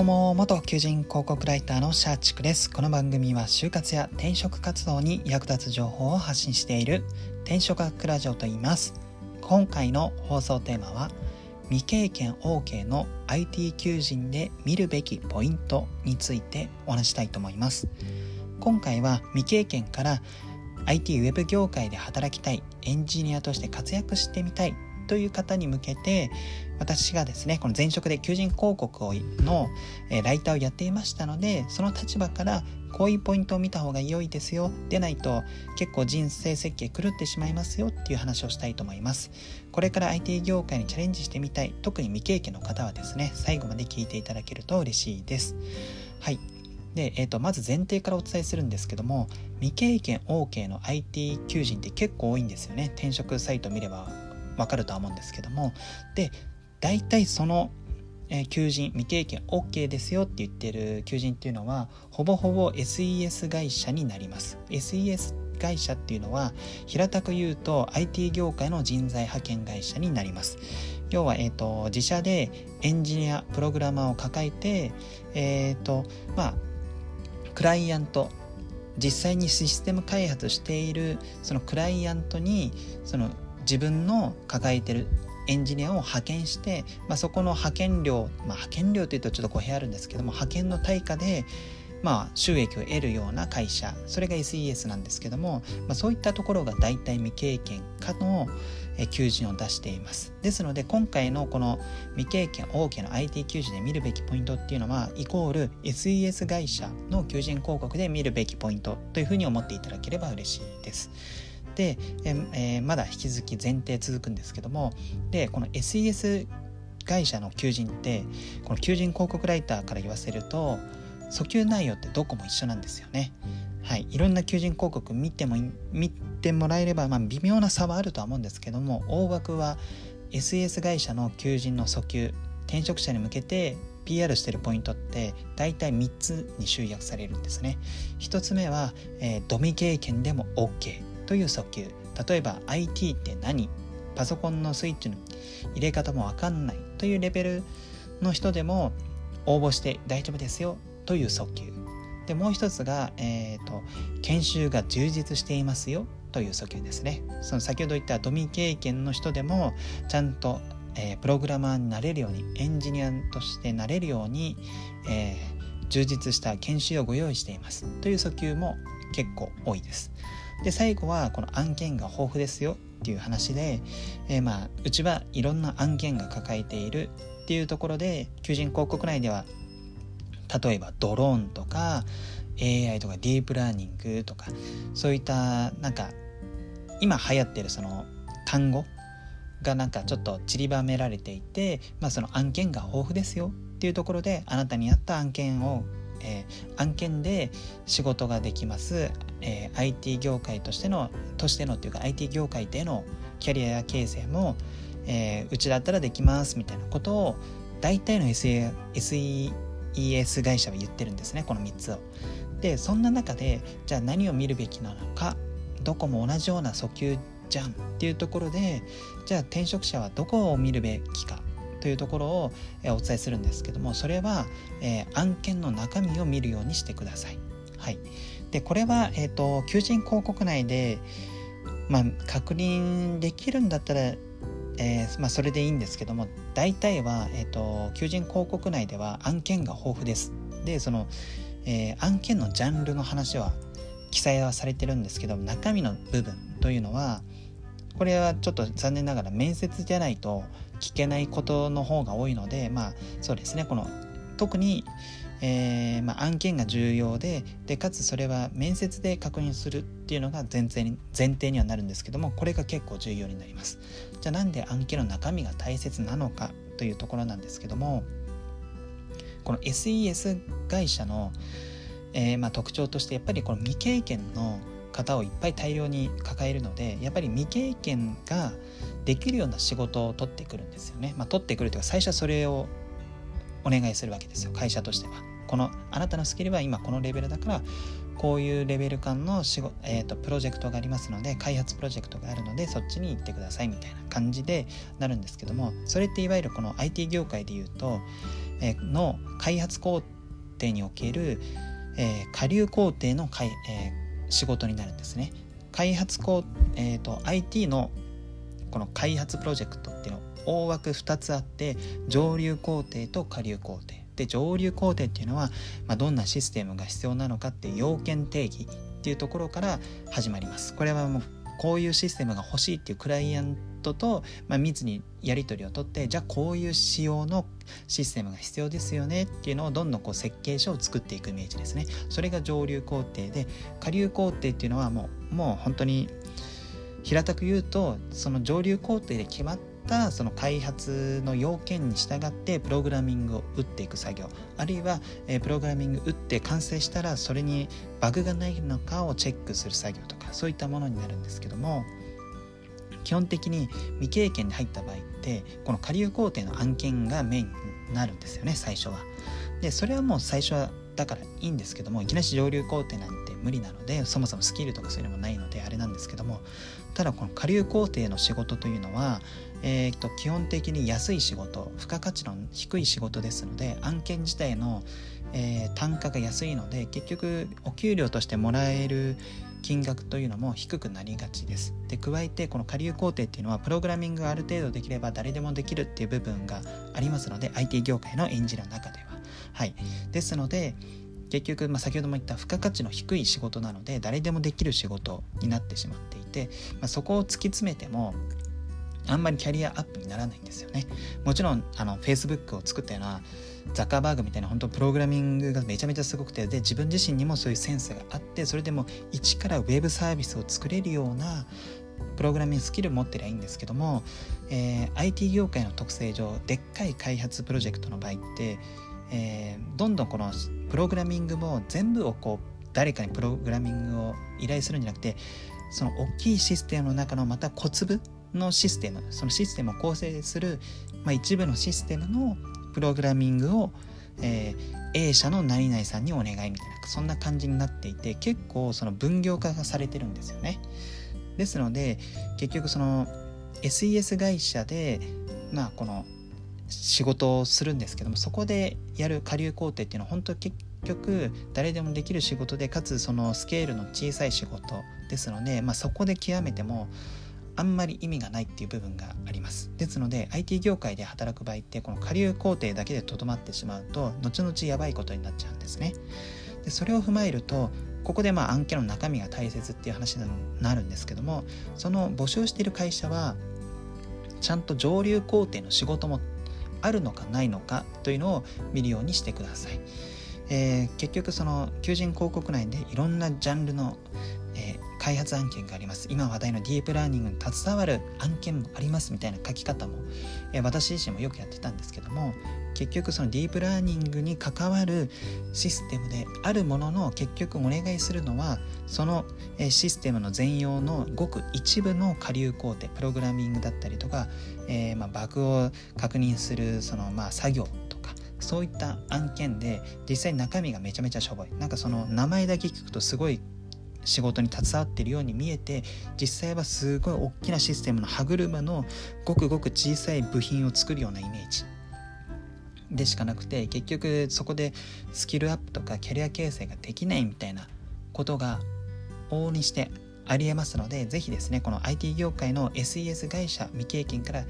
どうも元求人広告ライターのシャーチクです。この番組は就活や転職活動に役立つ情報を発信している転職学ラジオと言います。今回の放送テーマは未経験 OK の IT 求人で見るべきポイントについてお話したいと思います。今回は未経験から IT ウェブ業界で働きたいエンジニアとして活躍してみたいという方に向けて私がですねこの前職で求人広告をの、えライターをやっていましたのでその立場からこういうポイントを見た方が良いですよでないと結構人生設計狂ってしまいますよっていう話をしたいと思います。これから IT 業界にチャレンジしてみたい特に未経験の方はですね最後まで聞いていただけると嬉しいです。はい。で、えーと、とまず前提からお伝えするんですけども未経験 OK の IT 求人って結構多いんですよね。転職サイト見ればわかるとは思うんですけども。で大体その、求人未経験 OK ですよって言ってる求人っていうのはほぼほぼ SES 会社になります。SES 会社っていうのは平たく言うと IT 業界の人材派遣会社になります。要は、えーと、自社でエンジニアプログラマーを抱えてえっ、ー、とまあクライアント実際にシステム開発しているそのクライアントにその自分の抱えてるエンジニアを派遣して、まあ、そこの派遣料、まあ、派遣料というとちょっと語弊あるんですけども派遣の対価でまあ、収益を得るような会社それが SES なんですけども、まあ、そういったところが大体未経験かの求人を出しています。ですので今回のこの未経験 OK の IT 求人で見るべきポイントっていうのはイコール SES 会社の求人広告で見るべきポイントというふうに思っていただければ嬉しいです。で、えー、まだ引き続き前提続くんですけどもでこの SES 会社の求人ってこの求人広告ライターから言わせると訴求内容ってどこも一緒なんですよね。はい、いろんな求人広告見ても見てもらえれば、まあ、微妙な差はあるとは思うんですけども大枠は SES 会社の求人の訴求転職者に向けて PR してるポイントって大体3つに集約されるんですね。1つ目は、えー、ドミ経験でも OK。という訴求例えば IT って何？パソコンのスイッチの入れ方もわかんないというレベルの人でも応募して大丈夫ですよという訴求でもう一つが、えーと、研修が充実していますよという訴求ですね。その先ほど言ったドミ経験の人でもちゃんと、えー、プログラマーになれるようにエンジニアとしてなれるように、えー、充実した研修をご用意していますという訴求も結構多いです。で最後はこの案件が豊富ですよっていう話で、えー、まあうちはいろんな案件が抱えているっていうところで求人広告内では例えばドローンとか AI とかディープラーニングとかそういったなんか今流行ってるその単語がなんかちょっと散りばめられていて、まあ、その案件が豊富ですよっていうところであなたに合った案件をえー、案件で仕事ができます、えー、IT 業界としてのとしてのっていうか IT 業界でのキャリア形成も、えー、うちだったらできますみたいなことを大体の SE SES 会社は言ってるんですねこの3つを。でそんな中でじゃあ何を見るべきなのかどこも同じような訴求じゃんっていうところでじゃあ転職者はどこを見るべきかというところを、えお伝えするんですけどもそれは、え案件の中身を見るようにしてください。はい、でこれは、えーと、求人広告内で、まあ、確認できるんだったら、えー、まあ、それでいいんですけども大体は、えーと、求人広告内では案件が豊富です。でその、えー、案件のジャンルの話は記載はされてるんですけど中身の部分というのはこれはちょっと残念ながら面接じゃないと聞けないことの方が多いのでまあそうですね。この特に、えー、まあ、案件が重要ででかつそれは面接で確認するっていうのが前提に前提にはなるんですけどもこれが結構重要になります。じゃあなんで案件の中身が大切なのかというところなんですけどもこの SES 会社の、えー、まあ、特徴としてやっぱりこの未経験の方をいっぱい大量に抱えるのでやっぱり未経験ができるような仕事を取ってくるんですよね。まあ、取ってくるというか最初はそれをお願いするわけですよ会社としては。このあなたのスキルは今このレベルだからこういうレベル感の仕事、えーと、プロジェクトがありますので開発プロジェクトがあるのでそっちに行ってくださいみたいな感じでなるんですけどもそれっていわゆるこの IT 業界で言うとえ、の開発工程における、えー、下流工程のかい、えー、仕事になるんですね。開発工、えーと、IT のこの開発プロジェクトっていうの大枠2つあって上流工程と下流工程で上流工程っていうのは、まあ、どんなシステムが必要なのかっていう要件定義っていうところから始まりますこれはもうこういうシステムが欲しいっていうクライアントと、まあ、密にやり取りをとってじゃあこういう仕様のシステムが必要ですよねっていうのをどんどんこう設計書を作っていくイメージですね。それが上流工程で下流工程っていうのはもうもう本当に平たく言うとその上流工程で決まったその開発の要件に従ってプログラミングを打っていく作業。あるいは、えー、プログラミング打って完成したらそれにバグがないのかをチェックする作業とかそういったものになるんですけども。基本的に未経験で入った場合ってこの下流工程の案件がメインになるんですよね最初は。でそれはもう最初はだからいいんですけどもいきなり上流工程なんて無理なのでそもそもスキルとかそういうのもないのであれなんですけどもただこの下流工程の仕事というのは、えー、と基本的に安い仕事付加価値の低い仕事ですので案件自体の、えー、単価が安いので結局お給料としてもらえる金額というのも低くなりがちです。で加えてこの下流工程っていうのはプログラミングがある程度できれば誰でもできるっていう部分がありますので IT 業界のエンジニアの中では。はい、ですので結局、まあ、先ほども言った付加価値の低い仕事なので誰でもできる仕事になってしまっていて、まあ、そこを突き詰めてもあんまりキャリアアップにならないんですよね。もちろんあの Facebook を作ったようなザッカーバーグみたいな本当プログラミングがめちゃめちゃすごくてで自分自身にもそういうセンスがあってそれでも一からウェブサービスを作れるようなプログラミングスキルを持ってりゃいいんですけども、えー、IT 業界の特性上でっかい開発プロジェクトの場合って、えー、どんどんこのプログラミングも全部をこう誰かにプログラミングを依頼するんじゃなくてその大きいシステムの中のまた小粒のシステムそのシステムを構成する、まあ、一部のシステムのプログラミングを、えー、A 社の何々さんにお願いみたいなそんな感じになっていて結構その分業化がされてるんですよね。ですので結局その SES 会社でまあこの仕事をするんですけどもそこでやる下流工程っていうのは本当結局誰でもできる仕事でかつそのスケールの小さい仕事ですので、まあ、そこで極めてもあんまり意味がないっていう部分がありますですので IT 業界で働く場合ってこの下流工程だけでとどまってしまうと後々やばいことになっちゃうんですねでそれを踏まえるとここでまあ案件の中身が大切っていう話になるんですけどもその募集している会社はちゃんと上流工程の仕事もあるのかないのかというのを見るようにしてください。えー、結局その求人広告内でいろんなジャンルの、開発案件があります。今話題のディープラーニングに携わる案件もありますみたいな書き方も、え、私自身もよくやってたんですけども結局そのディープラーニングに関わるシステムであるものの結局お願いするのはそのシステムの全容のごく一部の下流工程プログラミングだったりとか、えー、まあバグを確認するそのまあ作業とかそういった案件で実際中身がめちゃめちゃしょぼい。なんかその名前だけ聞くとすごい仕事に携わっているように見えて実際はすごい大きなシステムの歯車のごくごく小さい部品を作るようなイメージ。でしかなくて結局そこでスキルアップとかキャリア形成ができないみたいなことが往々にしてありえますので、ぜひですね、この IT 業界の SES 会社未経験から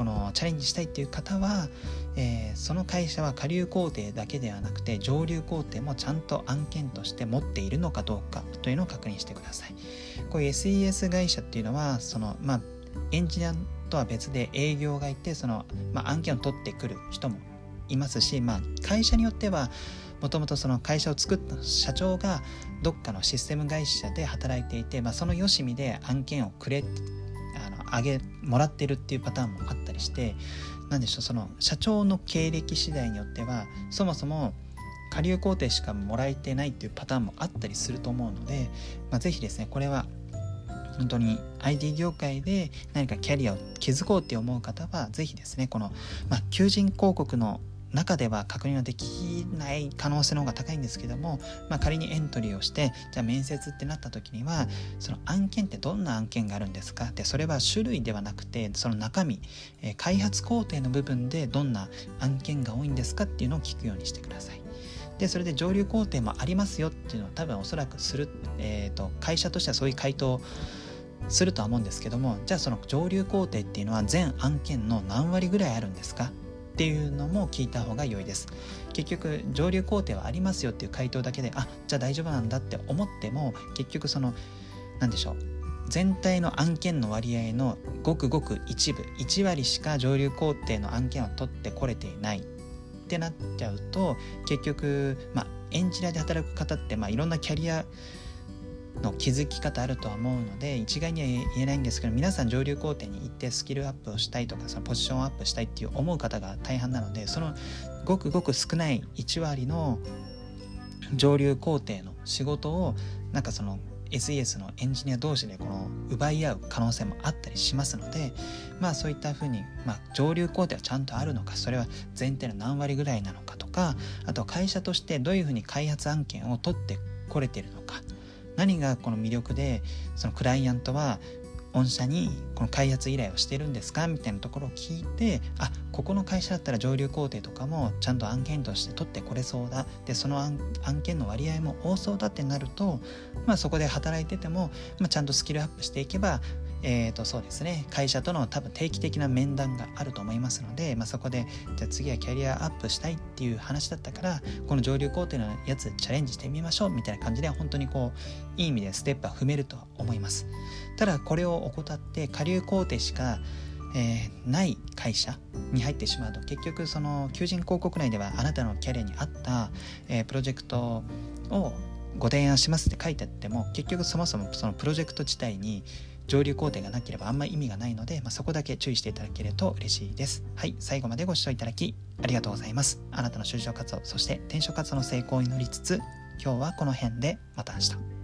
このチャレンジしたいっていう方は、えー、その会社は下流工程だけではなくて上流工程もちゃんと案件として持っているのかどうかというのを確認してください。こういう SES 会社っていうのは、その、まあ、エンジニアとは別で営業がいて、その、まあ、案件を取ってくる人もいますし、まあ、会社によってはもともとその会社を作った社長がどっかのシステム会社で働いていて、まあ、そのよしみで案件をくれあげもらってるっていうパターンもあったりして何でしょうその社長の経歴次第によってはそもそも下流工程しかもらえてないっていうパターンもあったりすると思うので、まあ、是非ですねこれは本当に IT 業界で何かキャリアを築こうって思う方は是非ですねこの、まあ、求人広告の中では確認はできない可能性の方が高いんですけども、まあ、仮にエントリーをしてじゃあ面接ってなった時にはその案件ってどんな案件があるんですか？でそれは種類ではなくてその中身、え、開発工程の部分でどんな案件が多いんですか？っていうのを聞くようにしてください。でそれで上流工程もありますよっていうのは多分おそらくする、えーと、会社としてはそういう回答するとは思うんですけどもじゃあその上流工程っていうのは全案件の何割ぐらいあるんですか？っていうのも聞いた方が良いです。結局上流工程はありますよっていう回答だけであじゃあ大丈夫なんだって思っても結局その何でしょう全体の案件の割合のごくごく一部1割しか上流工程の案件を取ってこれていない。ってなっちゃうと結局、まあ、エンジニアで働く方って、まあ、いろんなキャリアの気づき方あるとは思うので一概には言えないんですけど皆さん上流工程に行ってスキルアップをしたいとかそのポジションアップしたいっていう思う方が大半なのでそのごくごく少ない1割の上流工程の仕事をなんかその SES のエンジニア同士でこの奪い合う可能性もあったりしますのでまあそういったふうに、まあ、上流工程はちゃんとあるのかそれは全体の何割ぐらいなのかとかあとは会社としてどういうふうに開発案件を取ってこれてるのか何がこの魅力でそのクライアントは御社にこの開発依頼をしてるんですかみたいなところを聞いてあここの会社だったら上流工程とかもちゃんと案件として取ってこれそうだ。でその案件の割合も多そうだってなると、まあ、そこで働いてても、まあ、ちゃんとスキルアップしていけばえー、とそうですね。会社との多分定期的な面談があると思いますので、まあ、そこでじゃあ次はキャリアアップしたいっていう話だったからこの上流工程のやつチャレンジしてみましょうみたいな感じで本当にこういい意味でステップは踏めるとは思います。ただこれを怠って下流工程しかえー、ない会社に入ってしまうと結局その求人広告内ではあなたのキャリアに合った、えー、プロジェクトをご提案しますって書いてあっても結局そもそもそのプロジェクト自体に上流工程がなければあんまり意味がないので、まあ、そこだけ注意していただけると嬉しいです。はい、最後までご視聴いただきありがとうございます。あなたの就職活動、そして転職活動の成功を祈りつつ、今日はこの辺でまた明日。